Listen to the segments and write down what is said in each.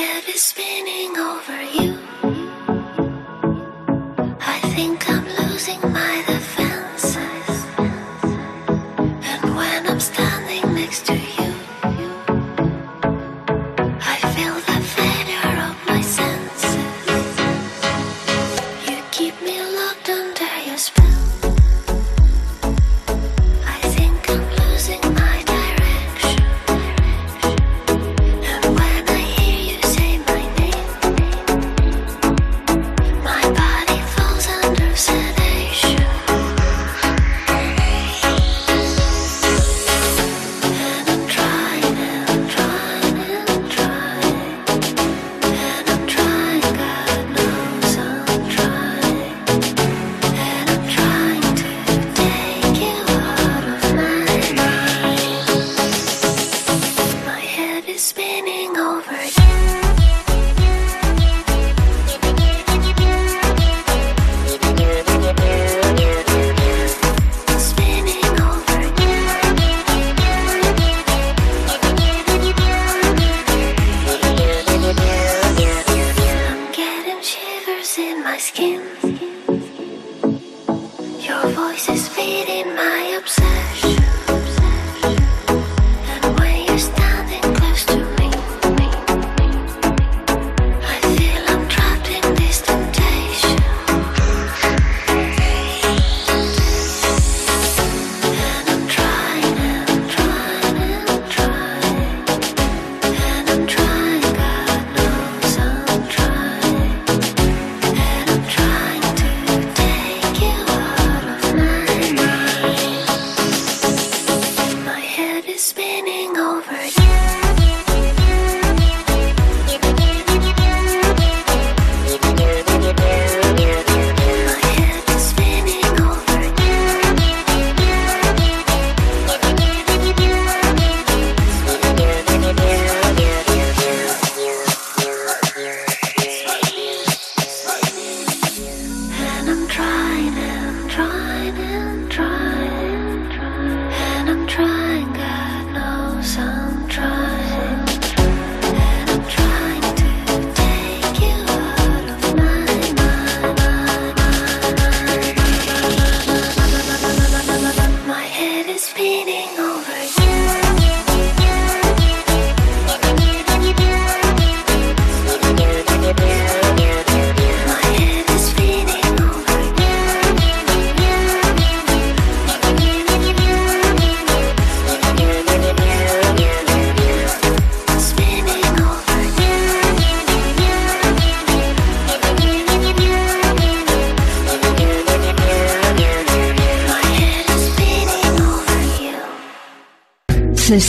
head is spinning over you.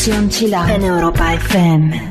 Conexión Chila en Europa FM.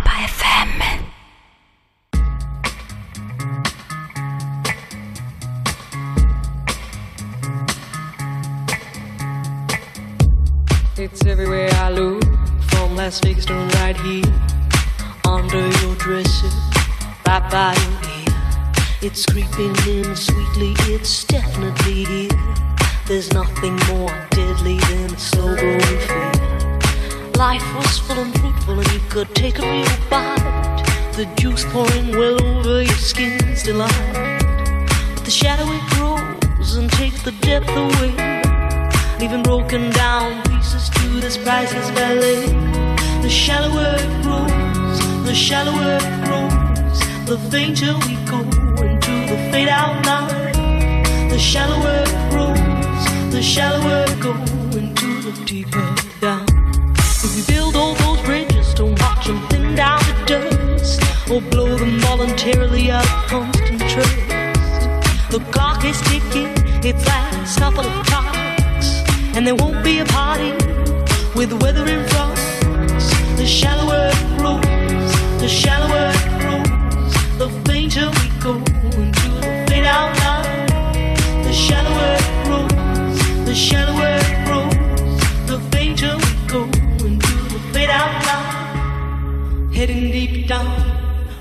danger we go into the fade out line. The shallower it grows, the shallower it goes into the deeper down. If we build all those bridges, don't watch them thin down to dust, or blow them voluntarily out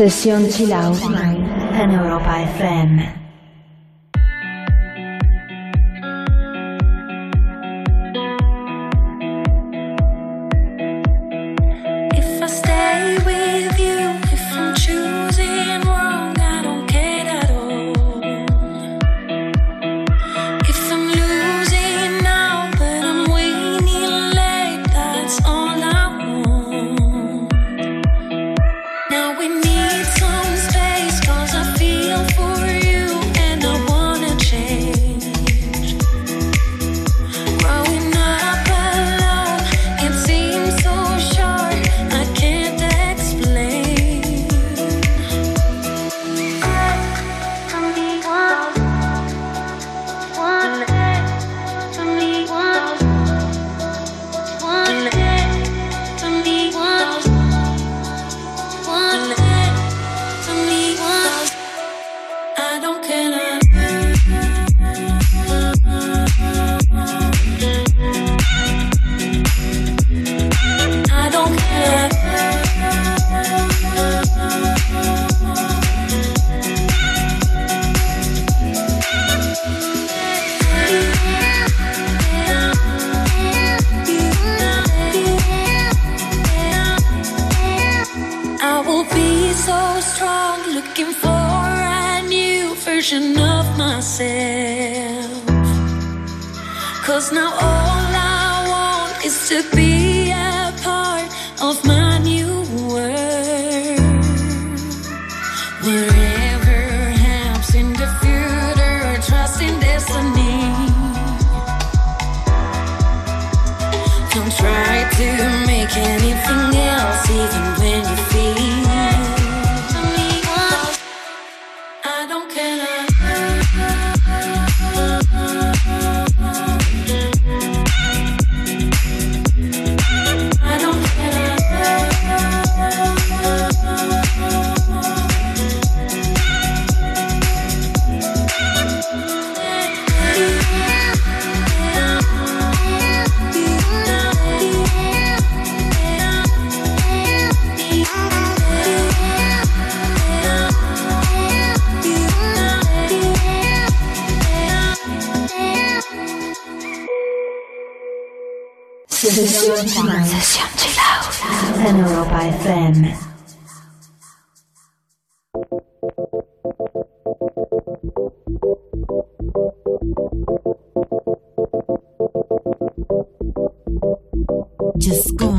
Session Chill Out Europa FM.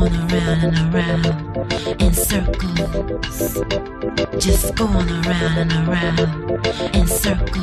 going around and around in circles. Just going around and around in circles.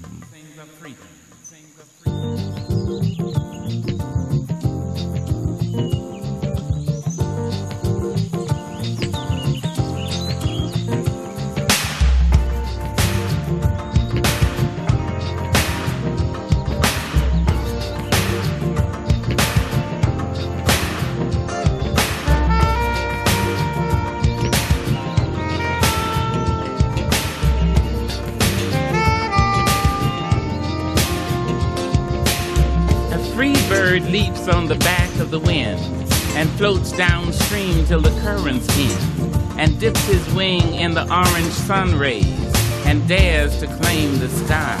Orange sun rays and dares to claim the sky.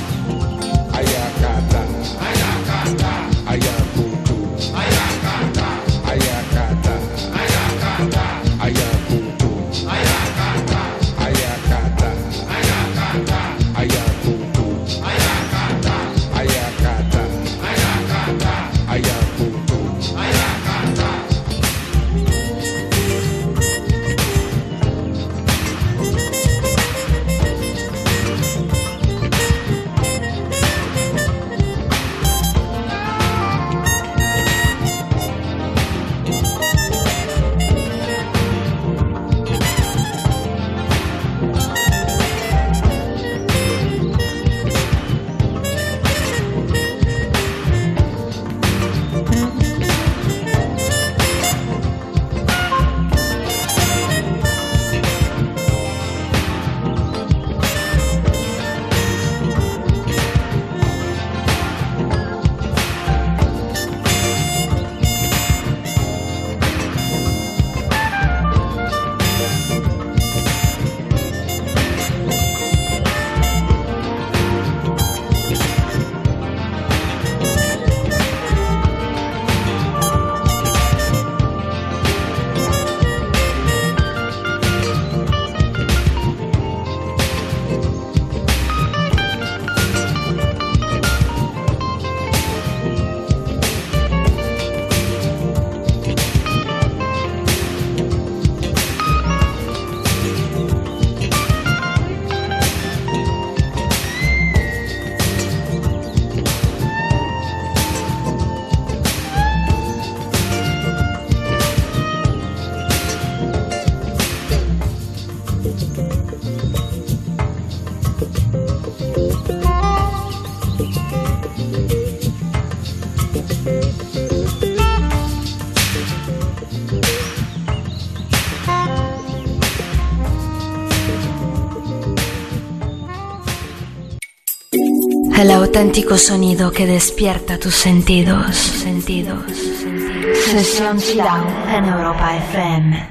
El auténtico sonido que despierta tus sentidos. sentidos. Sesión en Europa FM.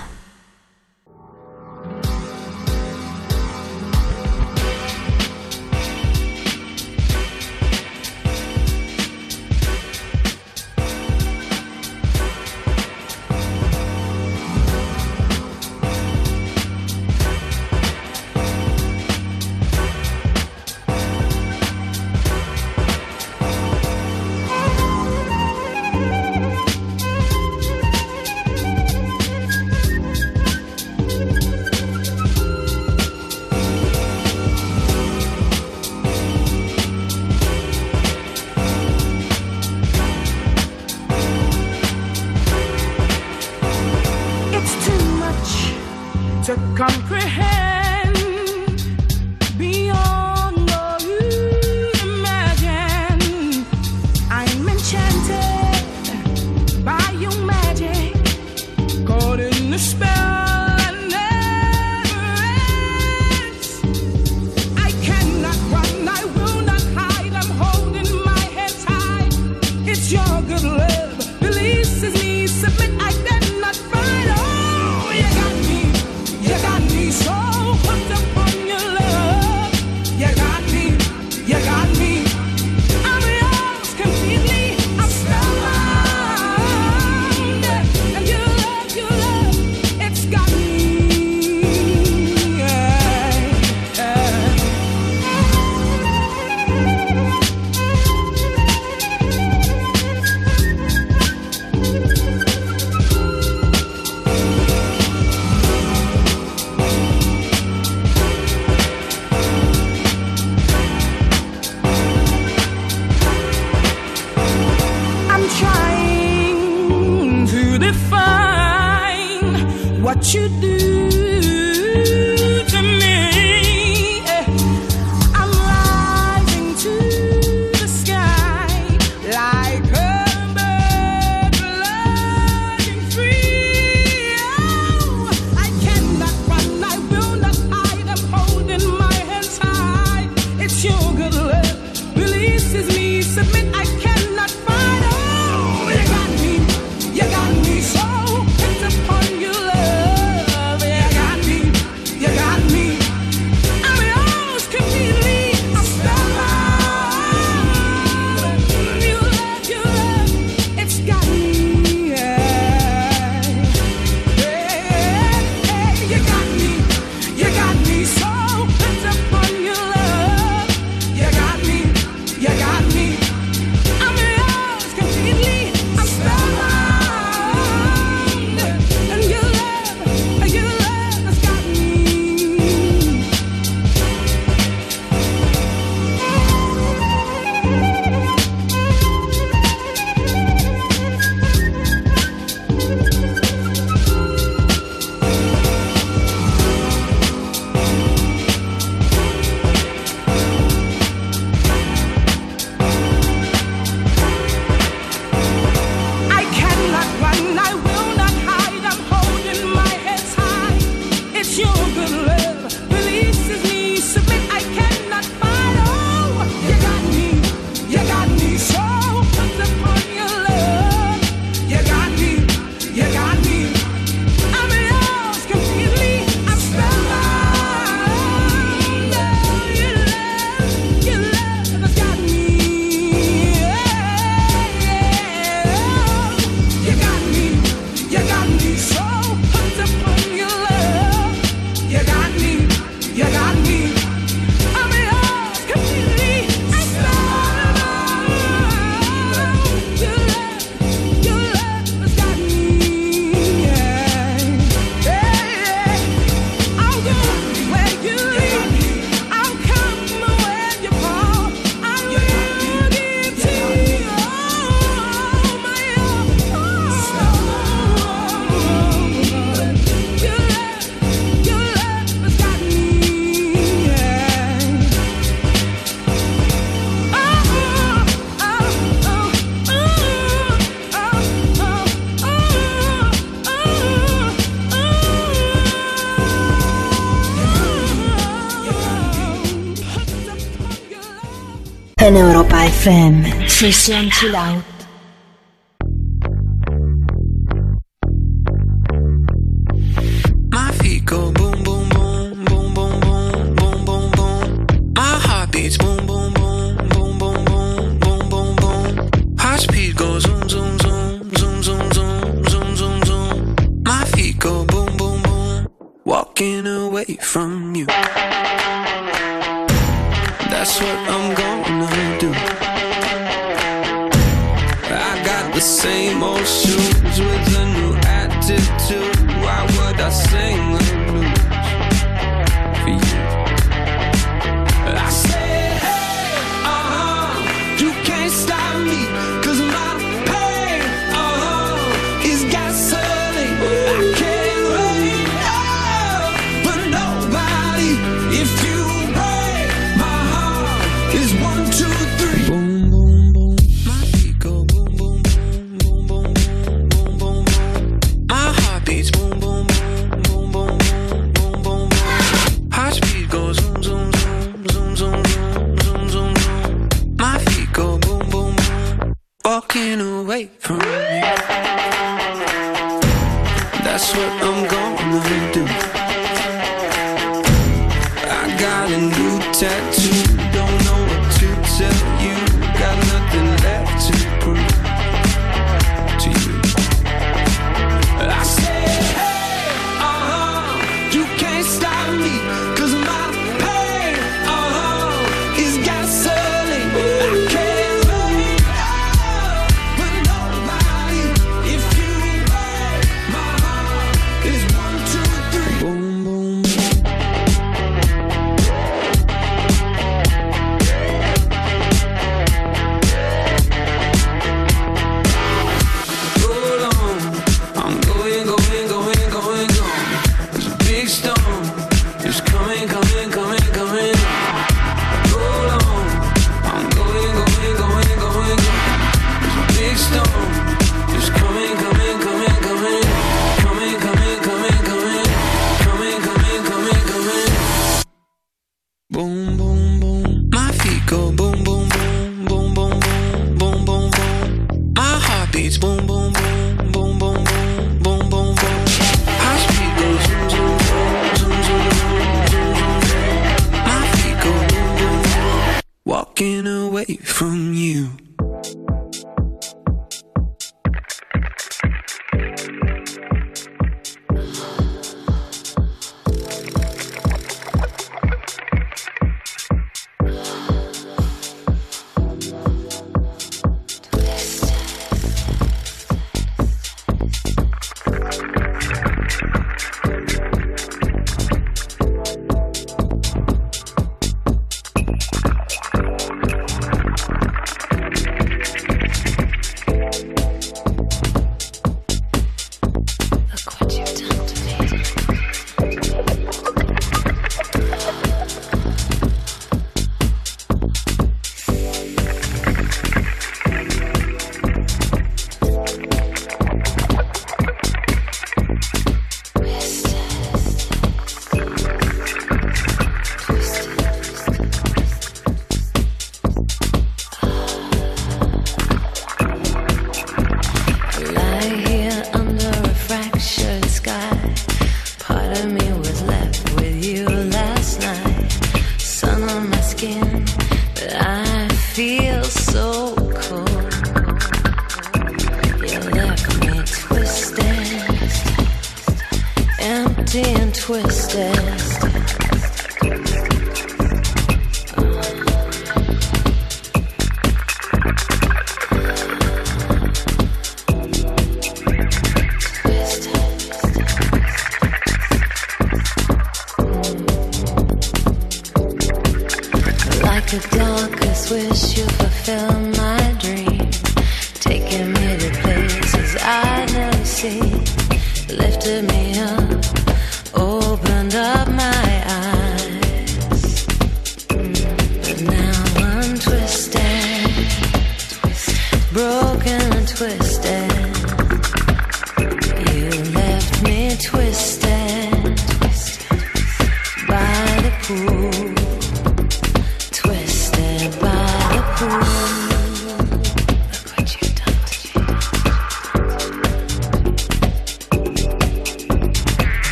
Session.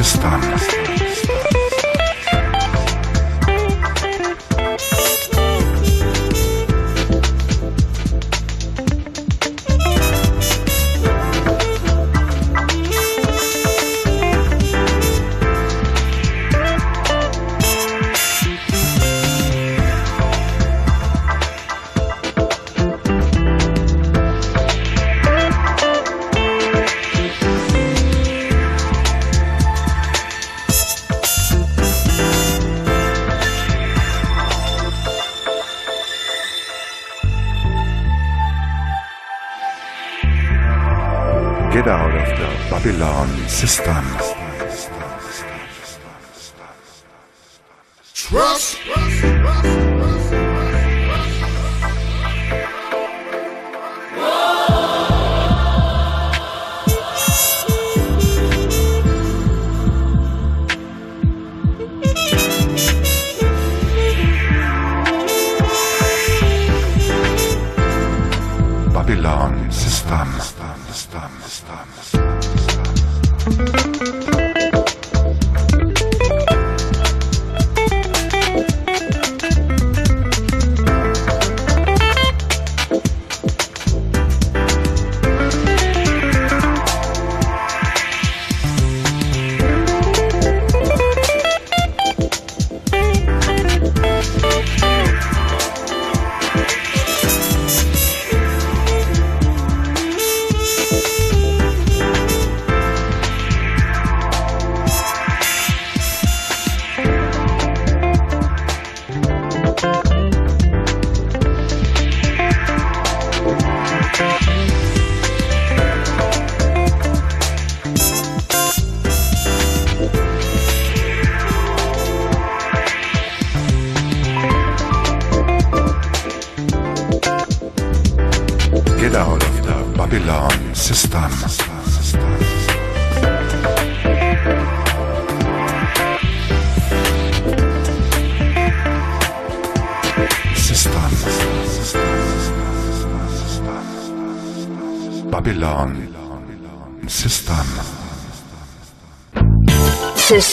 estamos. systems.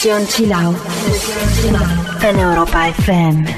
Sesión Chill Out en Europa FM.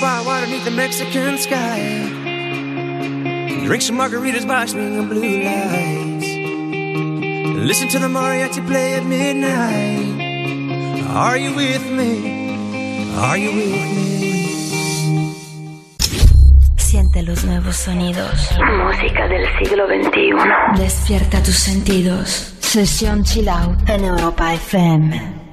By water beneath the Mexican sky. Drink some margaritas by of blue lights. Listen to the mariachi play at midnight. Are you with me? Are you with me? Siente los nuevos sonidos. Música del siglo XXI. Despierta tus sentidos. Sesión Chill Out en Europa FM.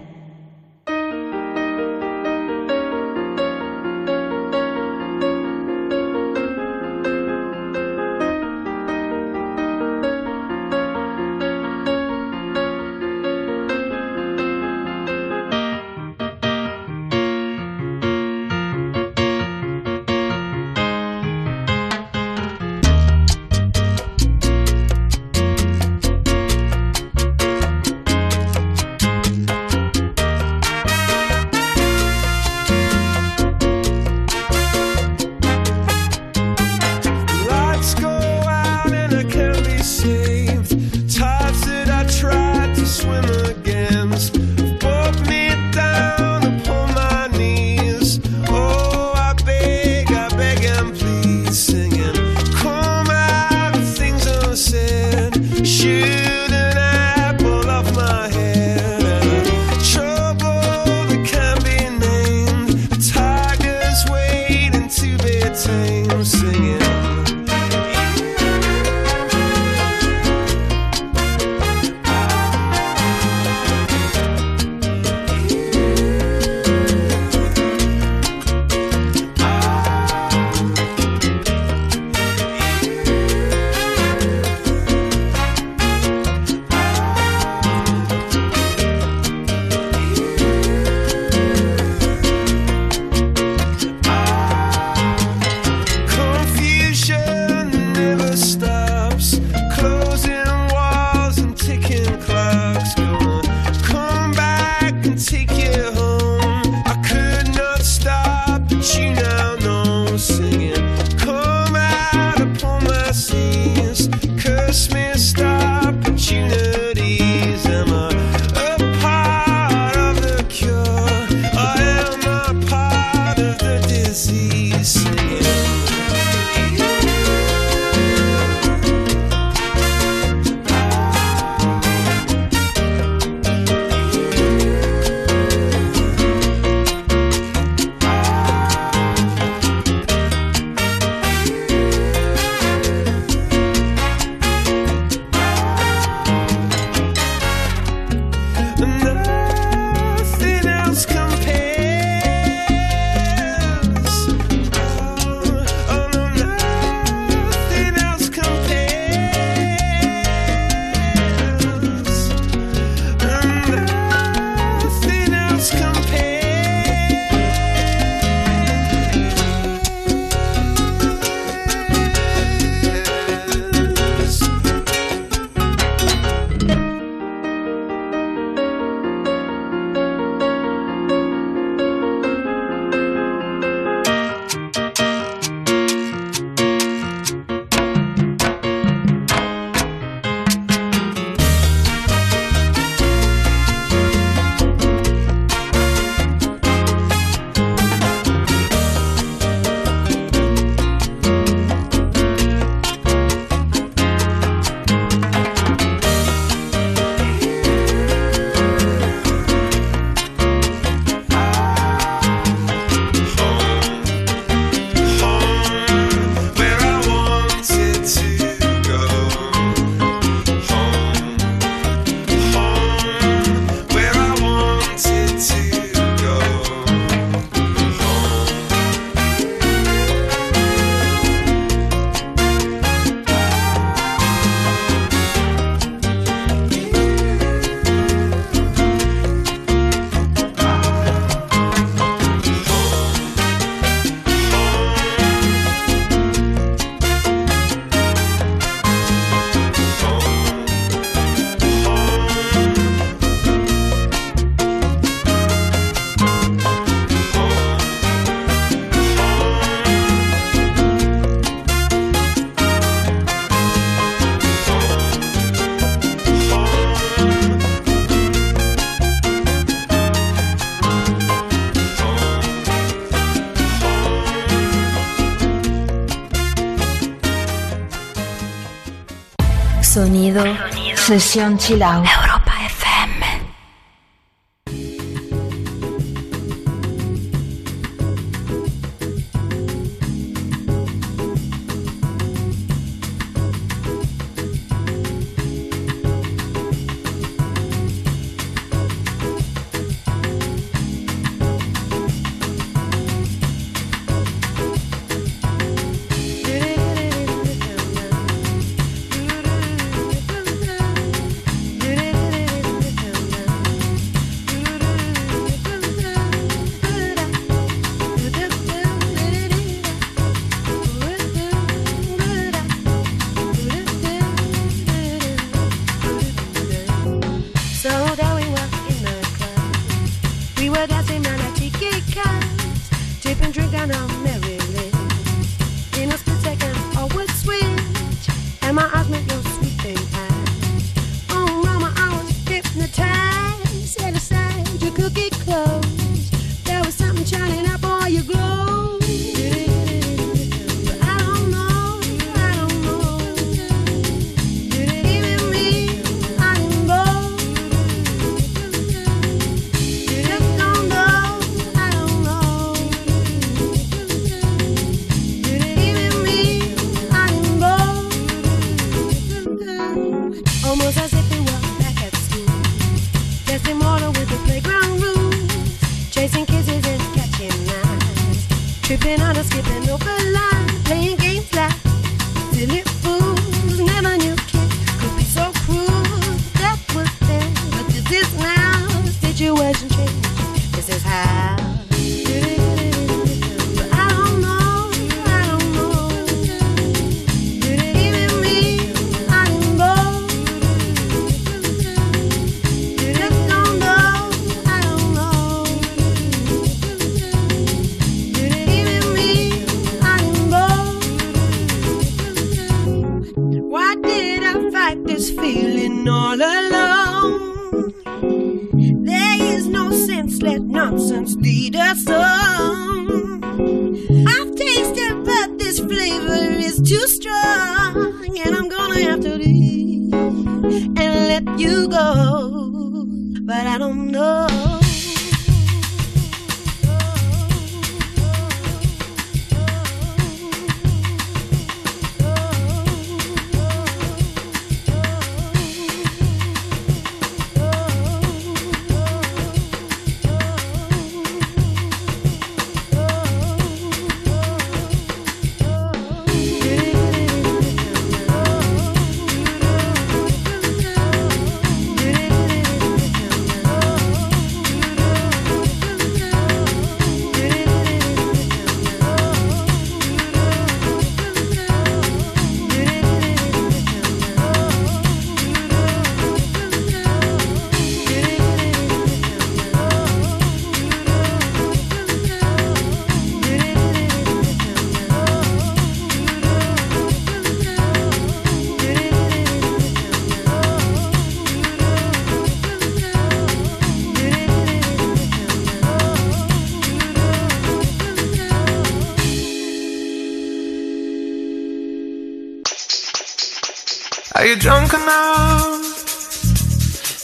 Sesión Chill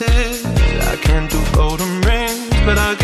I can't do golden rings, but I.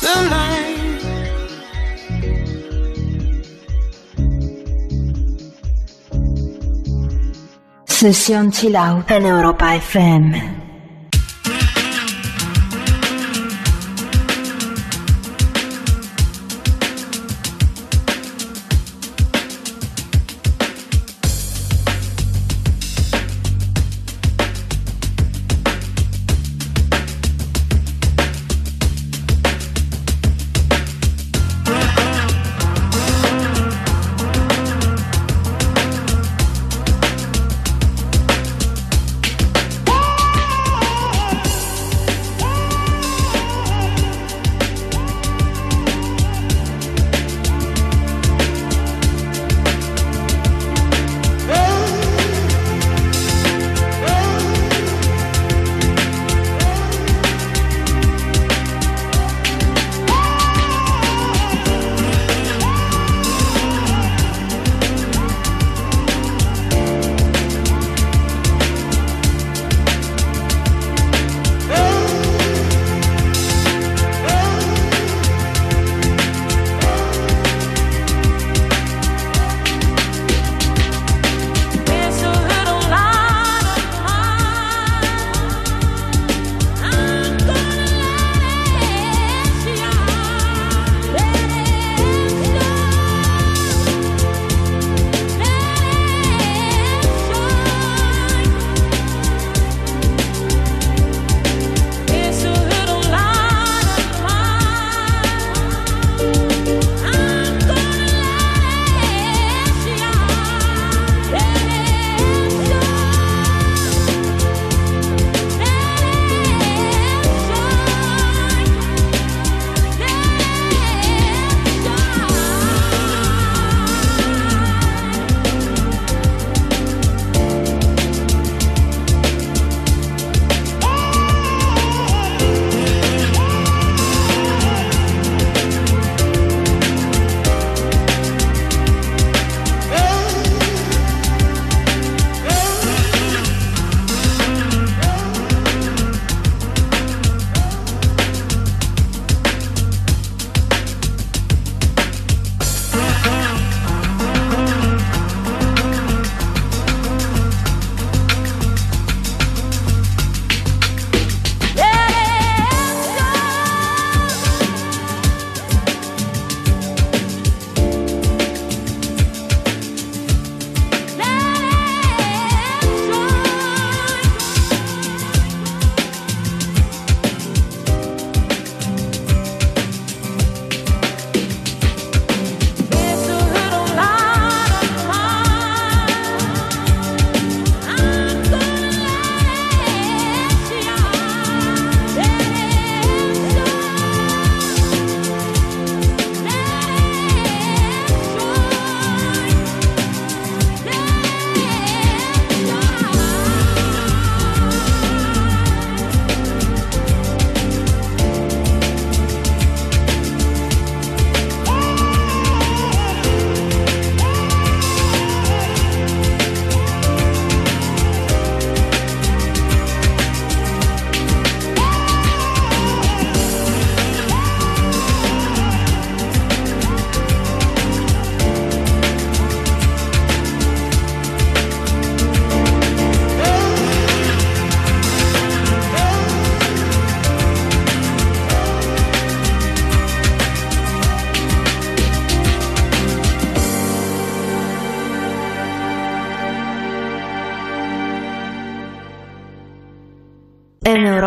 Tonight. Sesión Chill Out en Europa FM.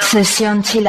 Sesión chill.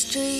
street.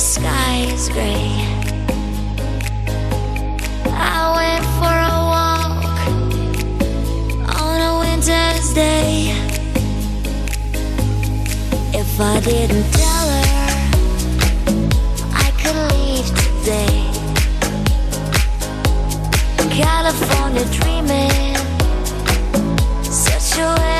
sky is gray. I went for a walk on a winter's day. If I didn't tell her, I could leave today. California dreaming, such a way.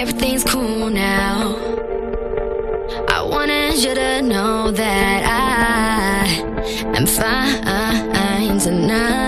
everything's cool now. I wanted you to know that I am fine tonight.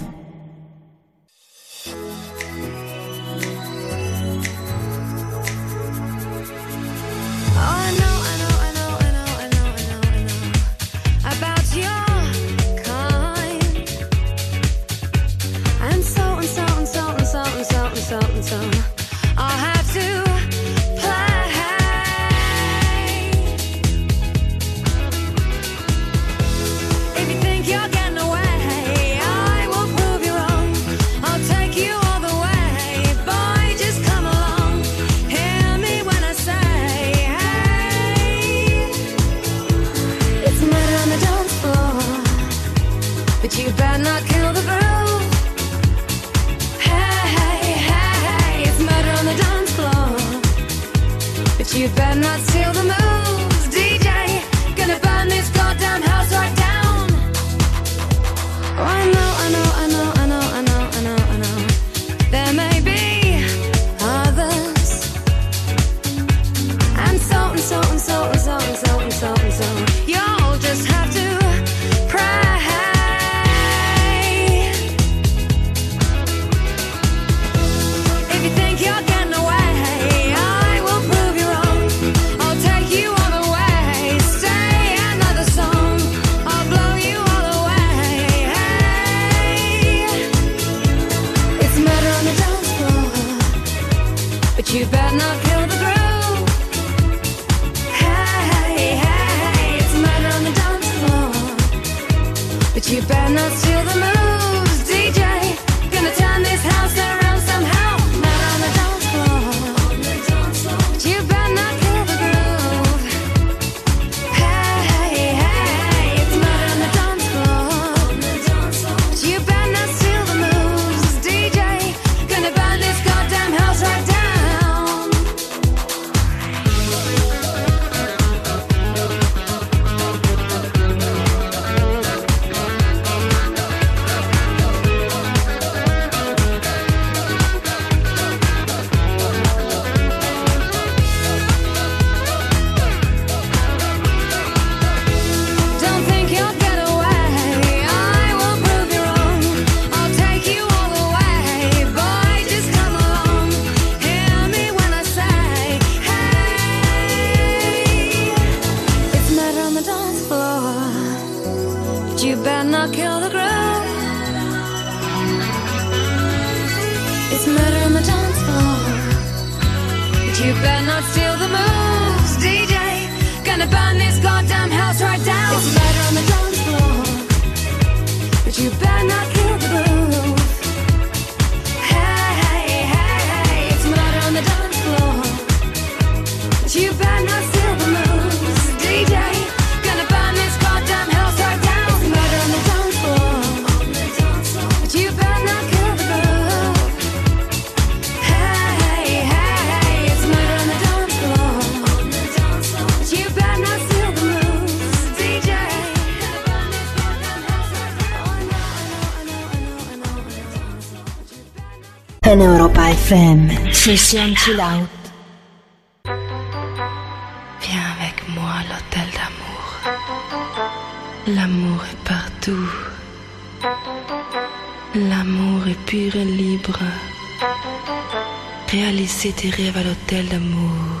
Chill Out. Viens avec moi à l'hôtel d'amour. L'amour est partout. L'amour est pur et libre. Réalisez tes rêves à l'hôtel d'amour.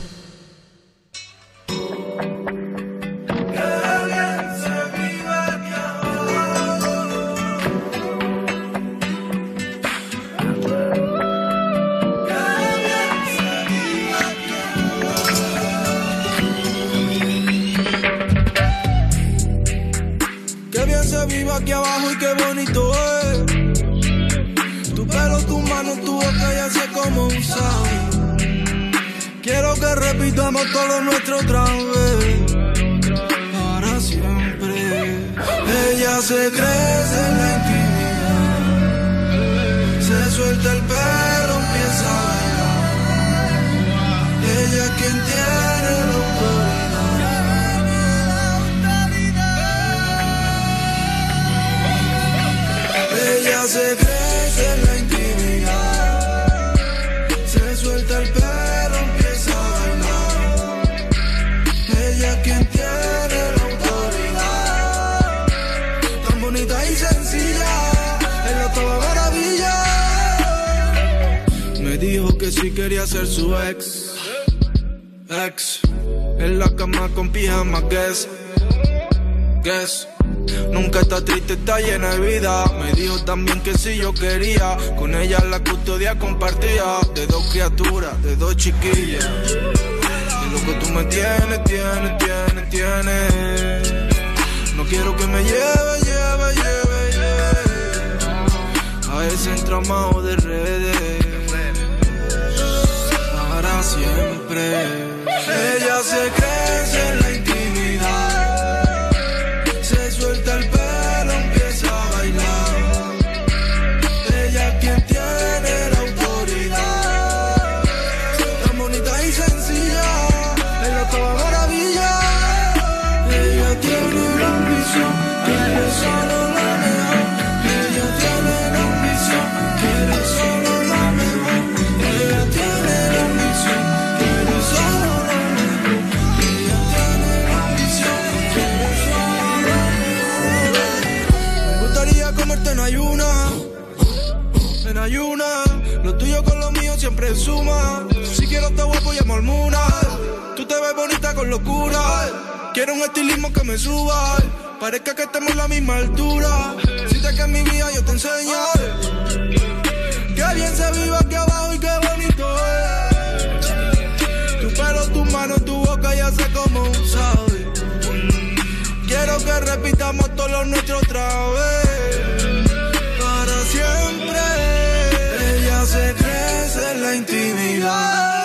Si quiero te vuelvo y a mormuna. Tú te ves bonita con locura. Quiero un estilismo que me suba. Parezca que estemos a la misma altura. Si te que mi vida yo te enseño. Que bien se vive aquí abajo y qué bonito es. Tu pelo, tu mano, tu boca ya sé cómo sabe. Quiero que repitamos todos los nuestros otra. you are.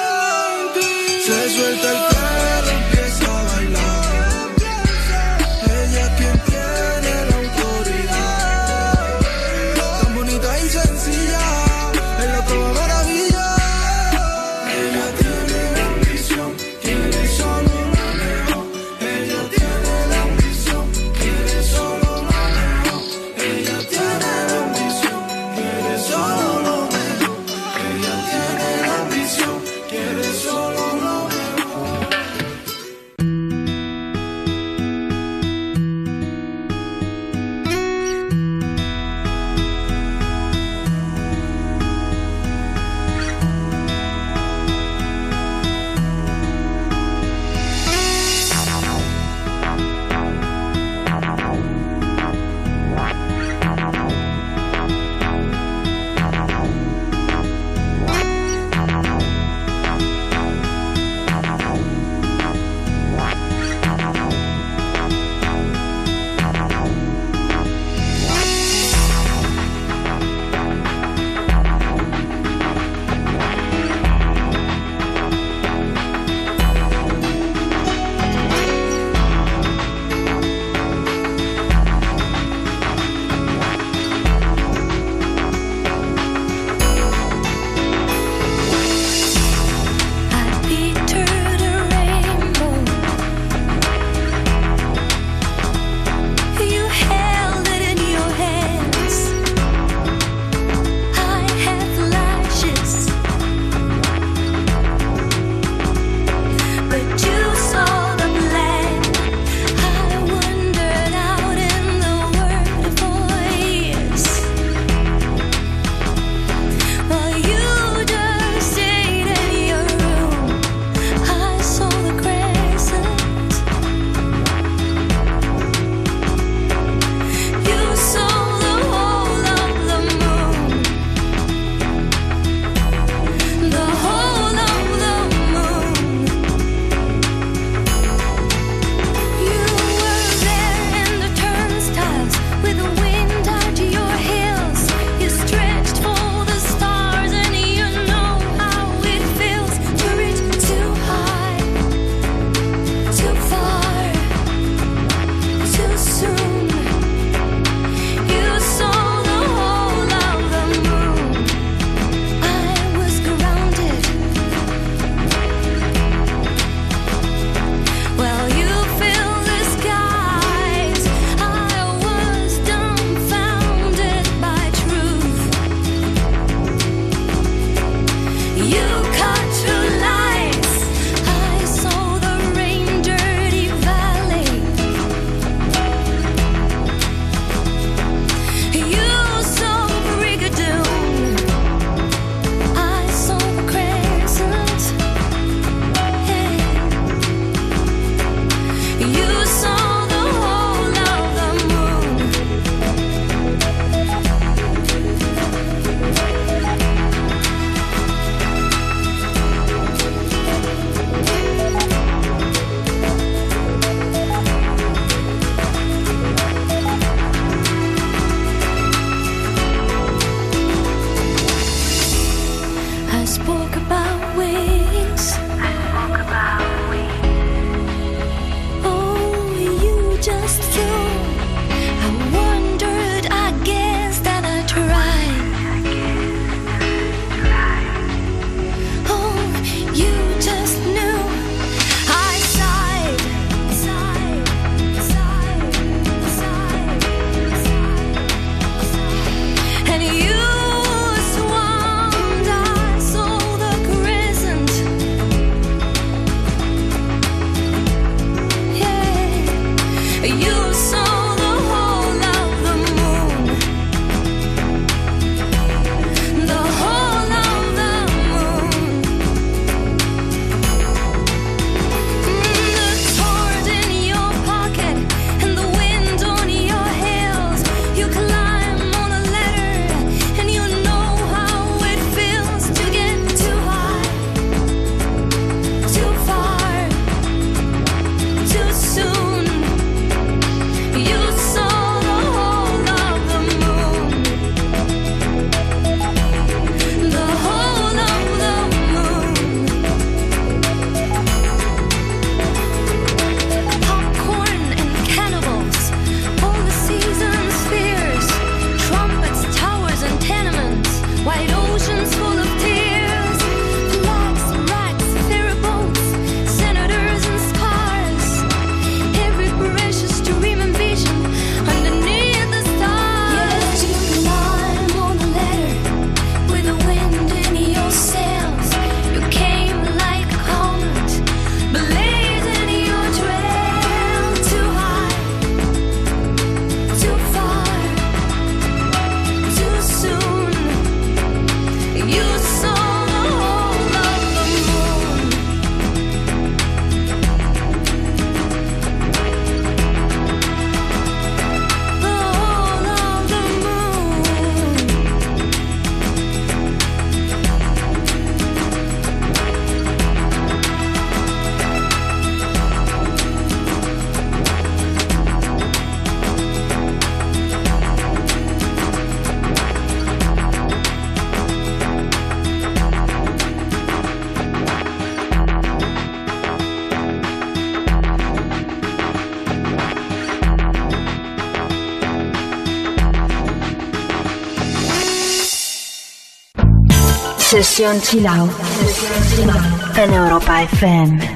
Sesión Chill Out. En Europa FM.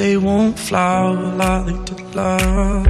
they won't flower like the love.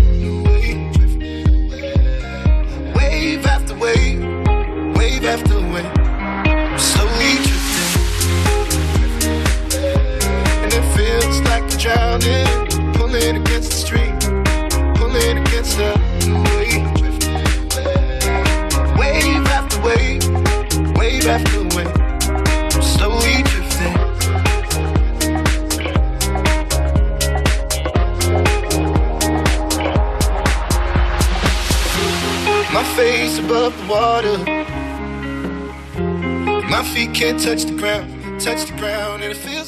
Touch the ground, touch the ground, and it feels.